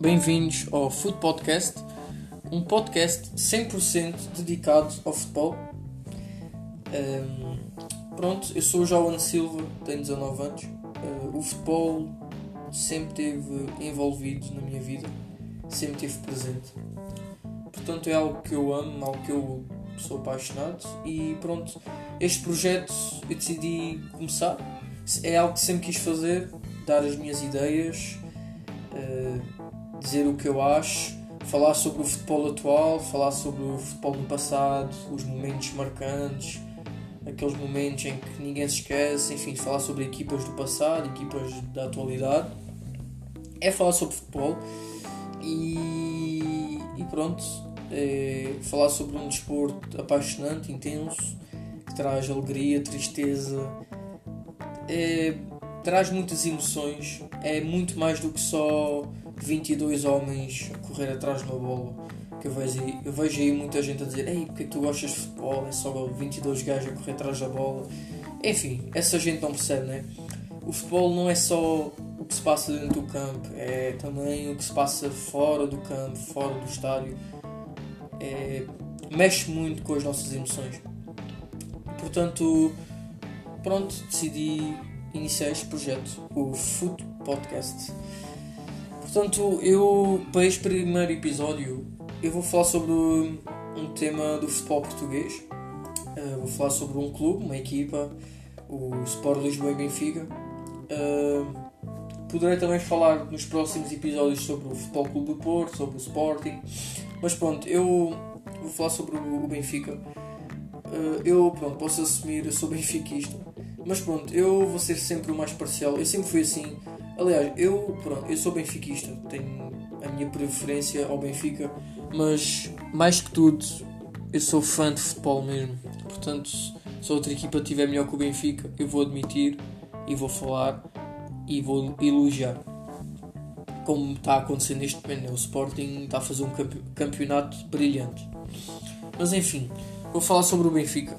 bem-vindos ao Food Podcast, um podcast 100% dedicado ao futebol. Um, pronto, eu sou o João Silva, tenho 19 anos. Uh, o futebol sempre esteve envolvido na minha vida, sempre esteve presente. Portanto, é algo que eu amo, algo que eu sou apaixonado e pronto, este projeto eu decidi começar. É algo que sempre quis fazer, dar as minhas ideias, uh, dizer o que eu acho, falar sobre o futebol atual, falar sobre o futebol do passado, os momentos marcantes, aqueles momentos em que ninguém se esquece, enfim, falar sobre equipas do passado, equipas da atualidade. É falar sobre futebol e, e pronto, é falar sobre um desporto apaixonante, intenso, que traz alegria, tristeza, é, traz muitas emoções, é muito mais do que só 22 homens a correr atrás de uma bola. Que eu vejo, eu vejo aí muita gente a dizer: Ei, porque tu gostas de futebol? É só 22 gajos a correr atrás da bola. Enfim, essa gente não percebe, né? O futebol não é só o que se passa dentro do campo, é também o que se passa fora do campo, fora do estádio. É, mexe muito com as nossas emoções. Portanto, pronto, decidi iniciar este projeto, o Food Podcast. Portanto, eu para este primeiro episódio eu vou falar sobre um tema do futebol português. Uh, vou falar sobre um clube, uma equipa, o Sport Lisboa e Benfica. Uh, poderei também falar nos próximos episódios sobre o Futebol Clube do Porto, sobre o Sporting. Mas pronto, eu vou falar sobre o Benfica. Uh, eu pronto, posso assumir, eu sou benfiquista. Mas pronto, eu vou ser sempre o mais parcial. Eu sempre fui assim. Aliás, eu, pronto, eu sou benfiquista. Tenho a minha preferência ao Benfica. Mas, mais que tudo, eu sou fã de futebol mesmo. Portanto, se outra equipa tiver melhor que o Benfica, eu vou admitir e vou falar e vou elogiar. Como está a acontecer neste momento, né? o Sporting está a fazer um campeonato brilhante. Mas enfim, vou falar sobre o Benfica.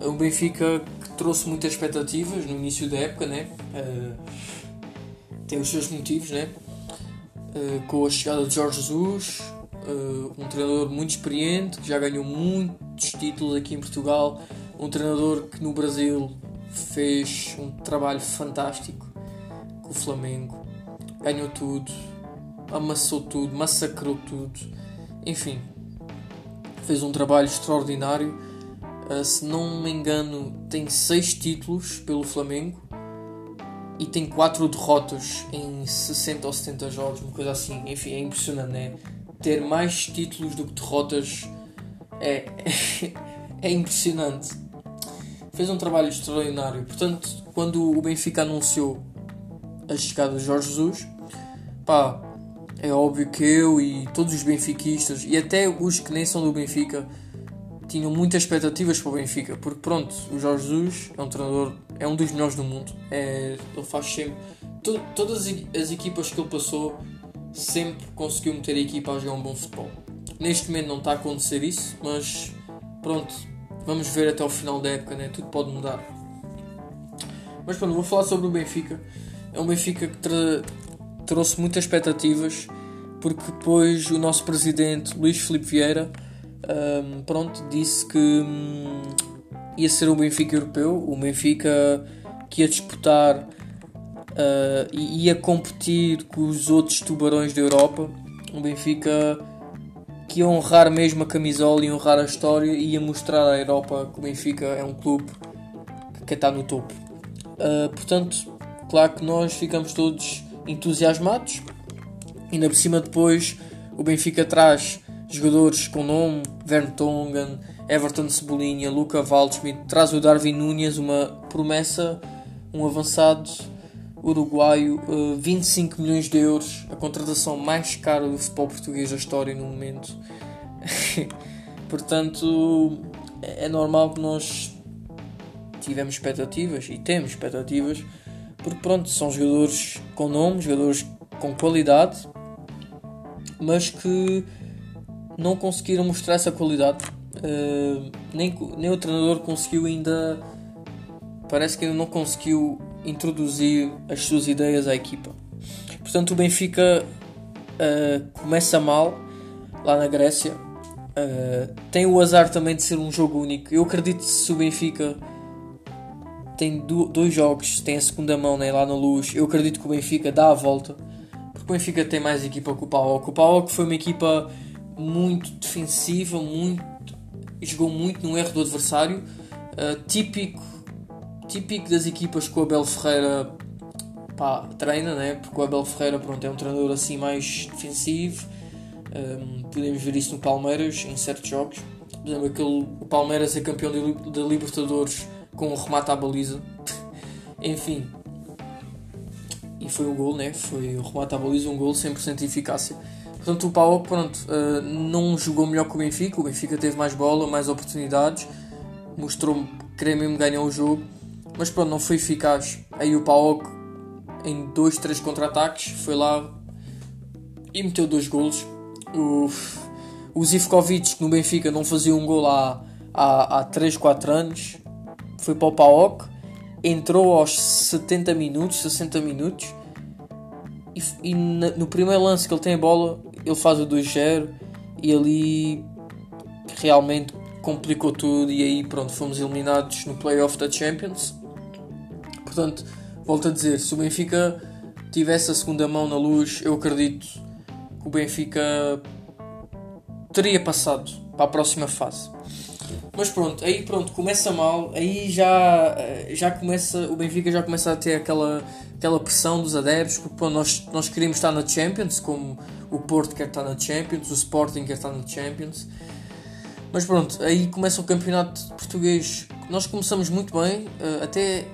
O Benfica que trouxe muitas expectativas no início da época, né? Uh, tem os seus motivos, né? Uh, com a chegada de Jorge Jesus, uh, um treinador muito experiente, que já ganhou muitos títulos aqui em Portugal, um treinador que no Brasil fez um trabalho fantástico com o Flamengo, ganhou tudo, amassou tudo, massacrou tudo, enfim, fez um trabalho extraordinário. Uh, se não me engano, tem seis títulos pelo Flamengo e tem quatro derrotas em 60 ou 70 jogos, uma coisa assim. Enfim, é impressionante, né? Ter mais títulos do que derrotas é, é impressionante fez um trabalho extraordinário. Portanto, quando o Benfica anunciou a chegada de Jorge Jesus, pá, é óbvio que eu e todos os benfiquistas e até os que nem são do Benfica tinham muitas expectativas para o Benfica, porque pronto, o Jorge Jesus é um treinador, é um dos melhores do mundo, é, ele faz sempre to, todas as equipas que ele passou sempre conseguiu meter a equipa a jogar um bom futebol. Neste momento não está a acontecer isso, mas pronto, Vamos ver até o final da época, né? Tudo pode mudar. Mas pronto, vou falar sobre o Benfica. É um Benfica que trouxe muitas expectativas, porque depois o nosso presidente Luís Filipe Vieira um, pronto, disse que um, ia ser o Benfica europeu, o Benfica que ia disputar uh, e ia competir com os outros tubarões da Europa. Um Benfica que ia honrar mesmo a camisola e honrar a história e ia mostrar à Europa que o Benfica é um clube que estar no topo. Uh, portanto, claro que nós ficamos todos entusiasmados. Ainda por cima depois o Benfica traz jogadores com nome, Vertonghen, Everton Cebolinha, Luca Waldschmidt, traz o Darwin Nunes, uma promessa, um avançado uruguaio, uh, 25 milhões de euros, a contratação mais cara do futebol português da história no momento. Portanto, é normal que nós tivemos expectativas e temos expectativas, porque pronto, são jogadores com nome, jogadores com qualidade, mas que não conseguiram mostrar essa qualidade. Uh, nem, nem o treinador conseguiu ainda. Parece que ainda não conseguiu introduzir as suas ideias à equipa. Portanto, o Benfica uh, começa mal lá na Grécia. Uh, tem o azar também de ser um jogo único. Eu acredito que se o Benfica tem do, dois jogos, tem a segunda mão né, lá na luz, eu acredito que o Benfica dá a volta. Porque o Benfica tem mais equipa que o PAOK. O PAOK foi uma equipa muito defensiva, muito, jogou muito no erro do adversário. Uh, típico, típico das equipas que o Abel Ferreira pá, treina, né? porque o Abel Ferreira pronto, é um treinador assim mais defensivo. Um, podemos ver isso no Palmeiras em certos jogos. Por exemplo, aquele, o Palmeiras é campeão da Libertadores com um remate à baliza. Enfim. E foi o gol, né? Foi o remate à baliza, um gol 100% de eficácia. Portanto, o Pau, pronto, uh, não jogou melhor que o Benfica. O Benfica teve mais bola, mais oportunidades. Mostrou que queria mesmo ganhar o jogo. Mas pronto, não foi eficaz. Aí o Pau em dois, três contra-ataques, foi lá e meteu dois golos. O, o Zivkovic, que no Benfica não fazia um gol há, há, há 3, 4 anos, foi para o PAOK, entrou aos 70 minutos, 60 minutos, e, e no primeiro lance que ele tem a bola, ele faz o 2-0 e ali realmente complicou tudo e aí pronto, fomos eliminados no playoff da Champions. Portanto, volto a dizer, se o Benfica tivesse a segunda mão na luz, eu acredito que o Benfica teria passado para a próxima fase. Mas pronto, aí pronto, começa mal, aí já, já começa, o Benfica já começa a ter aquela, aquela pressão dos adeptos, porque nós, nós queríamos estar na Champions, como o Porto quer estar na Champions, o Sporting quer estar na Champions. Mas pronto, aí começa o campeonato português. Nós começamos muito bem, eh, até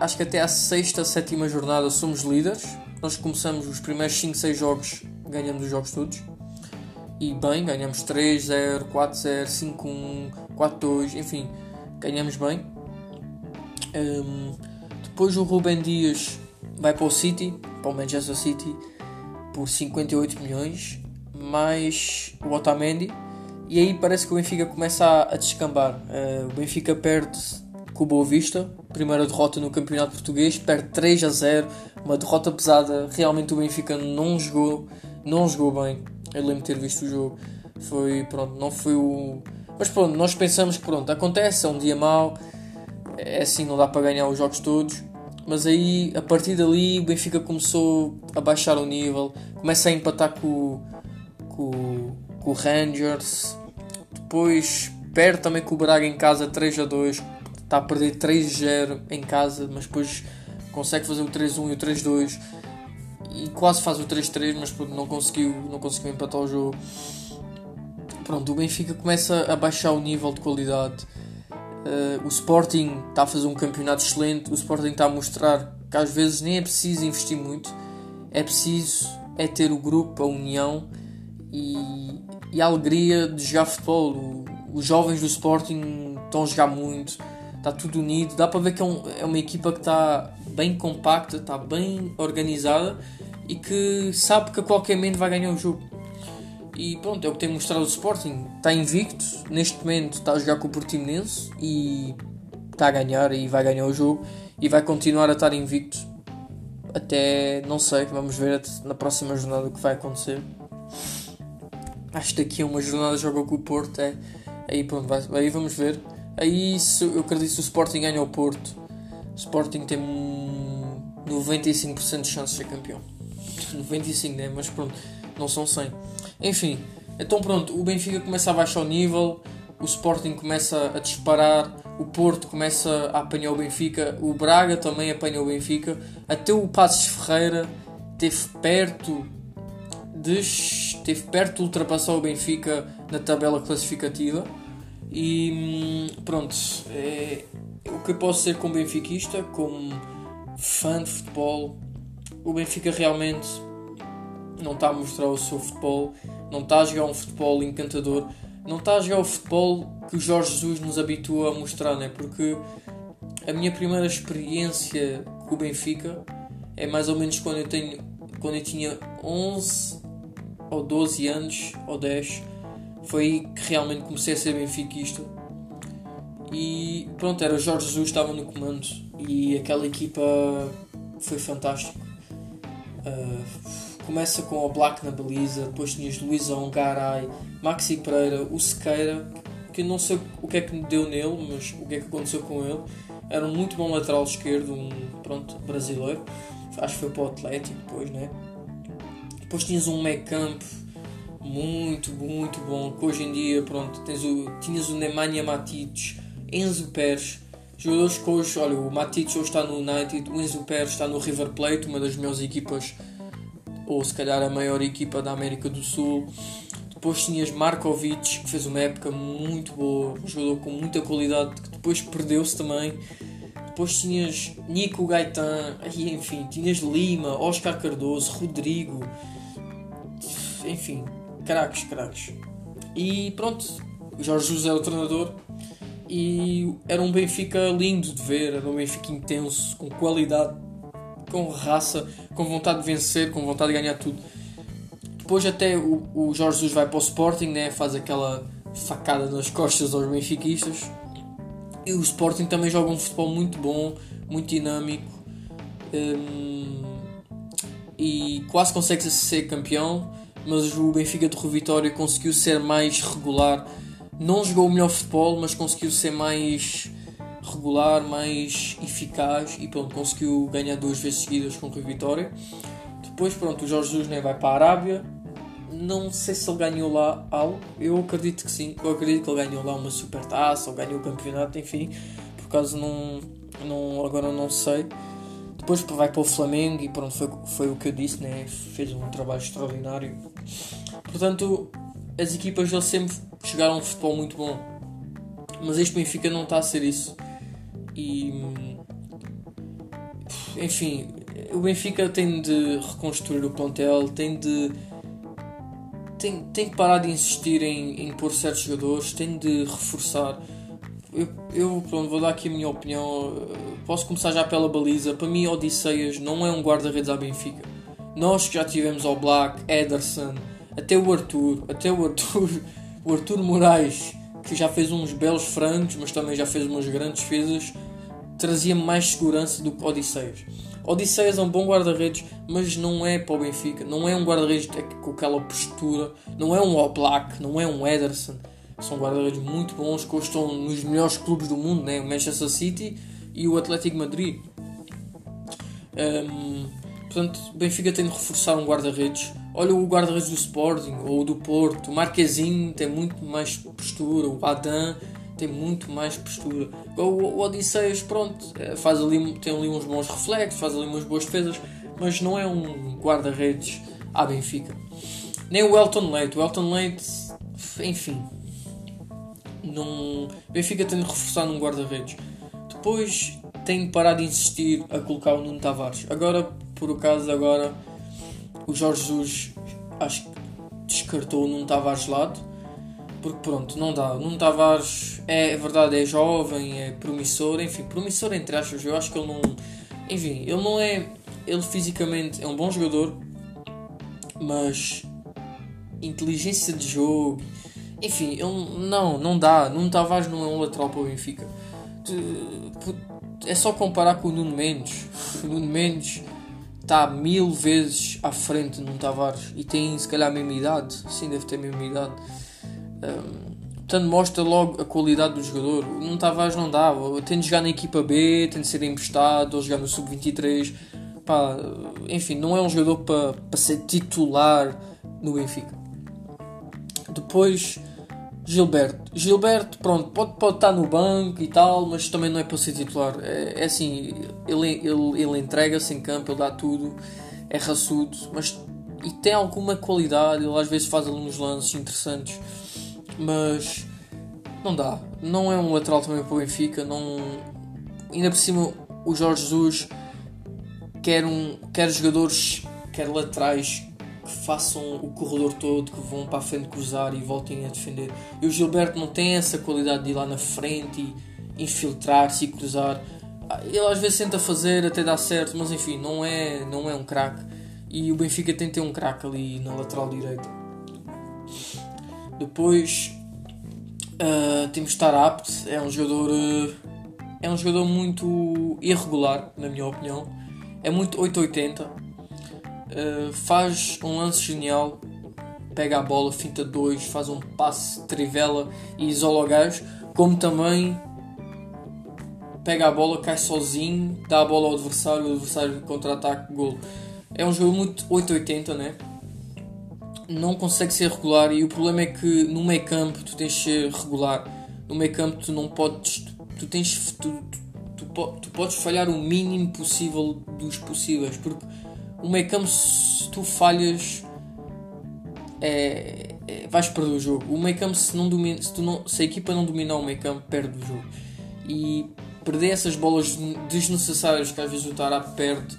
acho que até à sexta, sétima jornada somos líderes. Nós começamos os primeiros 5, 6 jogos, ganhamos os jogos todos. E bem, ganhamos 3-0, 4-0, 5-1, 4-2, enfim, ganhamos bem. Um, depois o Ruben Dias vai para o City, para o Manchester City, por 58 milhões, mais o Otamendi. E aí parece que o Benfica começa a, descambar. Uh, o Benfica perde com o Boa Vista, primeira derrota no Campeonato Português, perde 3 a 0, uma derrota pesada. Realmente o Benfica não jogou, não jogou bem. Eu lembro de ter visto o jogo. Foi, pronto, não foi o. Mas pronto, nós pensamos que pronto, acontece, é um dia mau, é assim, não dá para ganhar os jogos todos. Mas aí, a partir dali, o Benfica começou a baixar o nível, começa a empatar com, com, com o Rangers, depois perde também com o Braga em casa 3 a 2 está a perder 3-0 em casa, mas depois consegue fazer o 3-1 e o 3-2 e quase faz o 3-3, mas pronto, não conseguiu, não conseguiu empatar o jogo. Pronto, o Benfica começa a baixar o nível de qualidade. Uh, o Sporting está a fazer um campeonato excelente. O Sporting está a mostrar que às vezes nem é preciso investir muito, é preciso é ter o grupo, a união e, e a alegria de jogar futebol. O, os jovens do Sporting estão a jogar muito está tudo unido. Dá para ver que é, um, é uma equipa que está bem compacta, está bem organizada e que sabe que a qualquer momento vai ganhar o jogo. E pronto, é o que tem mostrado o Sporting. Está invicto, neste momento está a jogar com o Portimonense e está a ganhar e vai ganhar o jogo e vai continuar a estar invicto até não sei, vamos ver na próxima jornada o que vai acontecer. Acho que daqui a uma jornada joga com o Porto, é, aí pronto, vai, aí vamos ver. Aí eu acredito que o Sporting ganha o Porto. Sporting tem 95% de chance de ser campeão. 95, né? Mas pronto, não são 100. Enfim, então pronto, o Benfica começa a baixar o nível, o Sporting começa a disparar, o Porto começa a apanhar o Benfica, o Braga também apanha o Benfica, até o Passos Ferreira teve perto de, esteve perto de ultrapassar o Benfica na tabela classificativa. E hum, pronto, é, o que eu posso ser como benfiquista, como fã de futebol, o Benfica realmente não está a mostrar o seu futebol, não está a jogar um futebol encantador, não está a jogar o futebol que o Jorge Jesus nos habitua a mostrar, né? porque a minha primeira experiência com o Benfica é mais ou menos quando eu, tenho, quando eu tinha 11 ou 12 anos ou 10 foi aí que realmente comecei a ser benfiquista. E pronto, era o Jorge Jesus estava no comando e aquela equipa foi fantástica. Uh, começa com o Black na baliza, depois tinhas Luizão, Garay, Maxi Pereira, o Sequeira, que não sei o que é que deu nele, mas o que é que aconteceu com ele. Era um muito bom lateral esquerdo, um pronto, brasileiro. Acho que foi para o Atlético depois, né? Depois tinhas um meio campo muito, muito bom. Que hoje em dia, pronto, tens o, tinhas o Nemanja Matic, Enzo Pérez, jogadores que hoje, olha, o Matic hoje está no United, o Enzo Pérez está no River Plate, uma das melhores equipas, ou se calhar a maior equipa da América do Sul. Depois tinhas Markovic, que fez uma época muito boa, um jogador com muita qualidade, que depois perdeu-se também. Depois tinhas Nico Gaetan, e enfim, tinhas Lima, Oscar Cardoso, Rodrigo, enfim, craques, craques. E pronto, Jorge Jesus era o treinador e era um Benfica lindo de ver, era um Benfica intenso, com qualidade, com raça, com vontade de vencer, com vontade de ganhar tudo. Depois até o, o Jorge Jesus vai para o Sporting, né? faz aquela facada nas costas aos benfiquistas. E o Sporting também joga um futebol muito bom, muito dinâmico. Hum, e quase consegue ser campeão mas o Benfica de Rui Vitória conseguiu ser mais regular. Não jogou o melhor futebol, mas conseguiu ser mais regular, mais eficaz e pronto, conseguiu ganhar duas vezes seguidas com o Vitória. Depois, pronto, o Jorge Jesus né, vai para a Arábia. Não sei se ele ganhou lá algo, eu acredito que sim. Eu acredito que ele ganhou lá uma super taça ou ganhou o campeonato, enfim. Por causa não, não agora não sei. Depois vai para o Flamengo e pronto, foi, foi o que eu disse, né? fez um trabalho extraordinário. Portanto, as equipas dele sempre chegaram a um futebol muito bom. Mas este Benfica não está a ser isso. E. Enfim, o Benfica tem de reconstruir o plantel, tem de. Tem, tem que parar de insistir em, em pôr certos jogadores, tem de reforçar eu, eu pronto, vou dar aqui a minha opinião. Posso começar já pela baliza. Para mim, Odisseias não é um guarda-redes à Benfica. Nós que já tivemos ao Black, Ederson, até o Arthur, até o Arthur, o Arthur Moraes, que já fez uns belos frangos, mas também já fez umas grandes defesas, trazia mais segurança do que Odisseias. Odisseias é um bom guarda-redes, mas não é para o Benfica. Não é um guarda-redes com aquela postura. Não é um All Black, não é um Ederson são guarda-redes muito bons que estão nos melhores clubes do mundo, né? o Manchester City e o Atlético Madrid. Um, portanto, o Benfica tem de reforçar um guarda-redes. Olha o guarda-redes do Sporting ou do Porto. O Marquezinho tem muito mais postura. O Adam tem muito mais postura. O, o Odisseias, pronto, é, faz ali, tem ali uns bons reflexos, faz ali umas boas defesas, mas não é um guarda-redes à Benfica. Nem o Elton Leite. O Elton Leite, enfim, num... Benfica tem de reforçar num guarda-redes. Depois tem parar de insistir a colocar o Nuno Tavares. Agora, por acaso, agora o Jorge Jesus acho que descartou o Nuno Tavares lado. Porque pronto, não dá. O Nuno Tavares é, é verdade, é jovem, é promissor, enfim, promissor entre aspas. Eu acho que ele não. Enfim, ele não é. Ele fisicamente é um bom jogador, mas inteligência de jogo enfim, ele, não, não dá. Nuno Tavares não é um lateral para o Benfica. É só comparar com o Nuno Mendes. O Nuno Mendes está mil vezes à frente Nuno Tavares e tem se calhar a mesma idade. Sim, deve ter a mesma idade. Um, portanto, mostra logo a qualidade do jogador. Nuno Tavares não dá. Tem de jogar na equipa B, tem de ser emprestado, ou jogar no Sub-23. enfim, não é um jogador para, para ser titular no Benfica. Depois Gilberto. Gilberto, pronto, pode, pode estar no banco e tal, mas também não é para ser titular. É, é assim, ele, ele, ele entrega-se em campo, ele dá tudo, é raçudo, mas e tem alguma qualidade, ele às vezes faz ali uns lances interessantes, mas não dá. Não é um lateral também para o Benfica, não... ainda por cima o Jorge Jesus quer, um, quer jogadores, quer laterais façam o corredor todo, que vão para a frente cruzar e voltem a defender. E o Gilberto não tem essa qualidade de ir lá na frente e infiltrar-se e cruzar. Ele às vezes tenta fazer, até dá certo, mas enfim, não é, não é um craque. E o Benfica tem que ter um craque ali na lateral direita. Depois uh, temos Tarapt, é um jogador. Uh, é um jogador muito irregular, na minha opinião. É muito 880 uh, faz um lance genial, pega a bola, finta dois, faz um passe, trivela e isola o gajo, como também pega a bola, cai sozinho, dá a bola ao adversário, o adversário contra-ataque, gol. É um jogo muito 880, né? Não consegue ser regular e o problema é que no meio campo tu tens de ser regular. No meio campo tu não podes. Tu, tu tens. Tu, tu, tu, tu, podes falhar o mínimo possível dos possíveis. Porque o meio campo se tu falhas é, é, vais perder o jogo. O meio campo se, não domina, se, tu não, se a equipa não dominar o meio campo perde o jogo. E perder essas bolas desnecessárias que às vezes o Tarap perde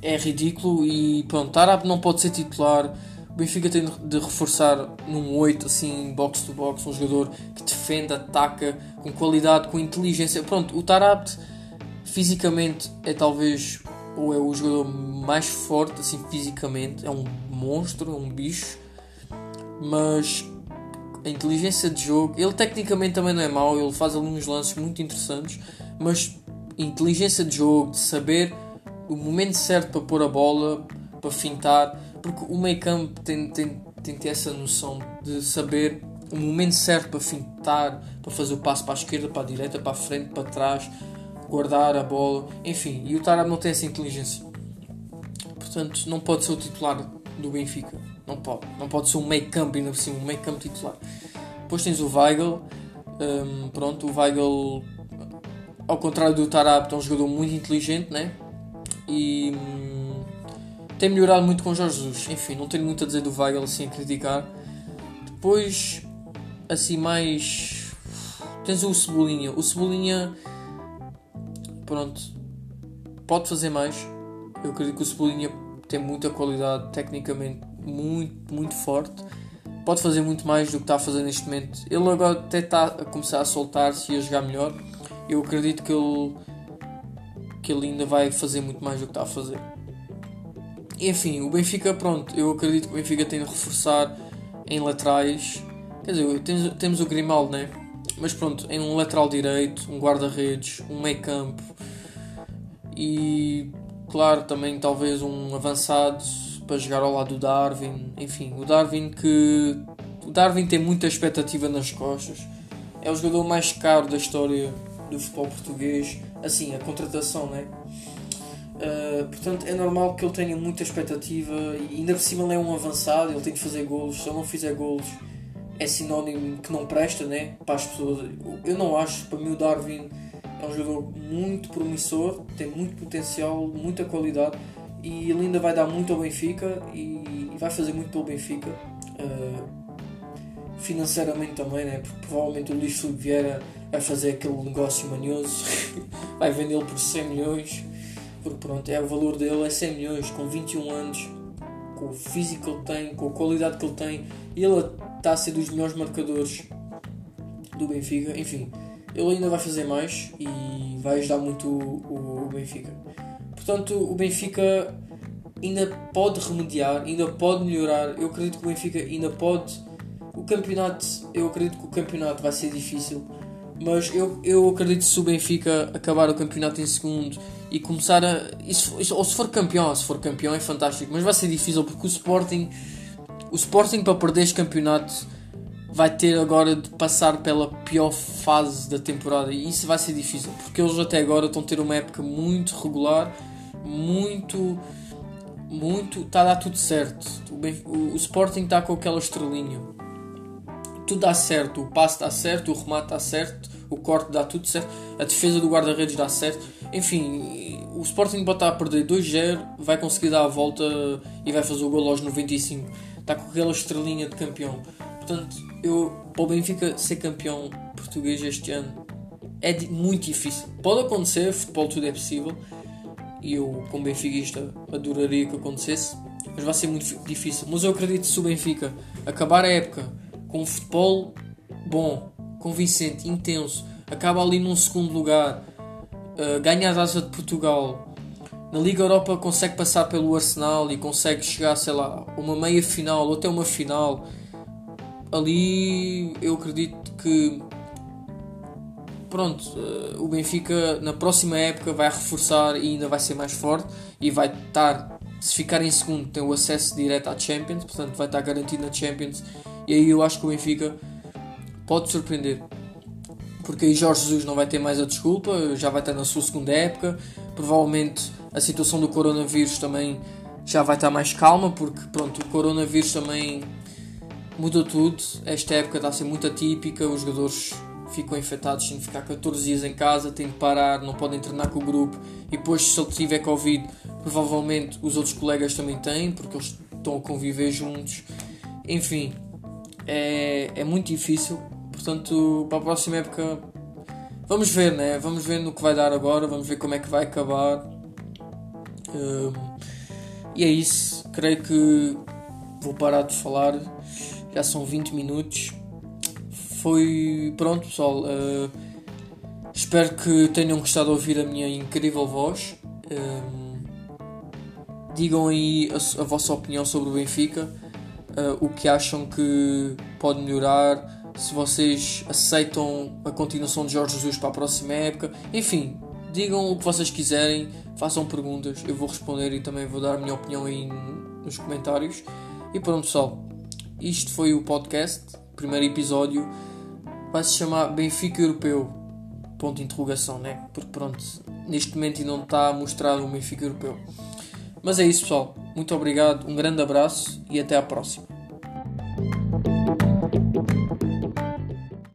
é ridículo e pronto, Tarap não pode ser titular. O Benfica tem de reforçar num 8 assim, box to box, um jogador que defende, ataca com qualidade, com inteligência. Pronto, o Tarap fisicamente é talvez ou é o jogador mais forte assim fisicamente, é um monstro, é um bicho, mas a inteligência de jogo. Ele tecnicamente também não é mau, ele faz ali uns lances muito interessantes, mas inteligência de jogo, de saber o momento certo para pôr a bola, para fintar, porque o meio campo tem, tem, tem ter essa noção de saber o momento certo para fintar, para fazer o passo para a esquerda, para a direita, para a frente, para trás, guardar a bola, enfim, e o Tarab não tem essa inteligência. Portanto, não pode ser o titular do Benfica. Não pode. Não pode ser um meio campo ainda por cima, um meio campo titular. Depois tens o Weigl. Um, pronto, o Weigl, ao contrário do Tarap, é um jogador muito inteligente, né? E hum, tem melhorado muito com o Jorge Jesus. Enfim, não tenho muito a dizer do Weigl assim a criticar. Depois, assim, mais. Tens o Cebolinha. O Cebolinha, pronto, pode fazer mais. Eu acredito que o Cebolinha tem muita qualidade, tecnicamente muito, muito forte. Pode fazer muito mais do que está a fazer neste momento. Ele agora até está a começar a soltar-se e a jogar melhor. Eu acredito que ele, que ele ainda vai fazer muito mais do que está a fazer. Enfim, o Benfica, pronto, eu acredito que o Benfica tem de reforçar em laterais. Quer dizer, temos, temos o Grimaldo, né? Mas pronto, em um lateral direito, um guarda-redes, um meio campo e claro, também talvez um avançado para jogar ao lado do Darwin. Enfim, o Darwin que. O Darwin tem muita expectativa nas costas. É o jogador mais caro da história do futebol português. Assim, a contratação, né? Uh, portanto, é normal que ele tenha muita expectativa e ainda por cima ele é um avançado, ele tem que fazer golos. Se ele não fizer golos, é sinónimo que não presta, né? Para as pessoas. Eu não acho, para mim, o Darwin é um jogador muito promissor, tem muito potencial, muita qualidade e ele ainda vai dar muito ao Benfica e, vai fazer muito pelo Benfica. Uh, financeiramente também, né? porque provavelmente o Luís Filipe Vieira vai fazer aquele negócio manhoso, vai vendê-lo por 100 milhões, porque pronto, é o valor dele é 100 milhões, com 21 anos, com o físico que ele tem, com a qualidade que ele tem, e ele está a ser dos melhores marcadores do Benfica, enfim, ele ainda vai fazer mais e vai ajudar muito o, o Benfica. Portanto, o Benfica ainda pode remediar, ainda pode melhorar. Eu acredito que o Benfica ainda pode. O campeonato, eu acredito que o campeonato vai ser difícil, mas eu, eu acredito que se o Benfica acabar o campeonato em segundo e começar a. Isso, ou se for campeão, se for campeão é fantástico, mas vai ser difícil porque o Sporting. O Sporting para perder este campeonato vai ter agora de passar pela pior fase da temporada e isso vai ser difícil porque eles até agora estão a ter uma época muito regular muito. Muito. Está a dar tudo certo. O, o, o Sporting está com aquela estrelinha. Tudo dá certo. O passe dá certo, o remate dá certo, o corte dá tudo certo, a defesa do guarda-redes dá certo. Enfim, o Sporting pode estar a perder 2-0, vai conseguir dar a volta e vai fazer o gol aos 95. Está com aquela estrelinha de campeão. Portanto, eu, para o Benfica ser campeão português este ano é muito difícil. Pode acontecer, futebol tudo é possível, e eu, como benfiquista, adoraria que acontecesse, mas vai ser muito difícil. Mas eu acredito que se o Benfica acabar a época com um futebol bom, convincente, intenso, acaba ali num segundo lugar, uh, ganha a taça de Portugal, na Liga Europa consegue passar pelo Arsenal e consegue chegar, sei lá, uma meia final ou até uma final. Ali eu acredito que pronto, uh, o Benfica na próxima época vai reforçar e ainda vai ser mais forte e vai estar se ficar em segundo, tem o acesso direto à Champions, portanto vai estar garantido na Champions. E aí eu acho que o Benfica pode surpreender. Porque aí Jorge Jesus não vai ter mais a desculpa, já vai estar na sua segunda época. Provavelmente a situação do coronavírus também já vai estar mais calma, porque pronto, o coronavírus também mudou tudo. Esta época está a ser muito atípica, os jogadores ficam infectados, têm de ficar 14 dias em casa, têm de parar, não podem treinar com o grupo. E depois, se ele tiver Covid, provavelmente os outros colegas também têm, porque eles estão a conviver juntos. Enfim, é, é muito difícil. Portanto, para a próxima época, vamos ver, né? Vamos ver no que vai dar agora, vamos ver como é que vai acabar. Um, e é isso. Creio que vou parar de falar. Já são 20 minutos. Foi. Pronto, pessoal. Uh, espero que tenham gostado de ouvir a minha incrível voz. Um, digam aí a, a, vossa opinião sobre o Benfica. Uh, o que acham que pode melhorar. Se vocês aceitam a continuação de Jorge Jesus para a próxima época. Enfim, digam o que vocês quiserem, façam perguntas, eu vou responder e também vou dar a minha opinião aí nos comentários. E pronto, pessoal, isto foi o podcast, primeiro episódio. Vai se chamar Benfica Europeu. Ponto de interrogação, né? Porque pronto, neste momento ainda não está mostrado o Benfica Europeu. Mas é isso, pessoal. Muito obrigado, um grande abraço e até à próxima.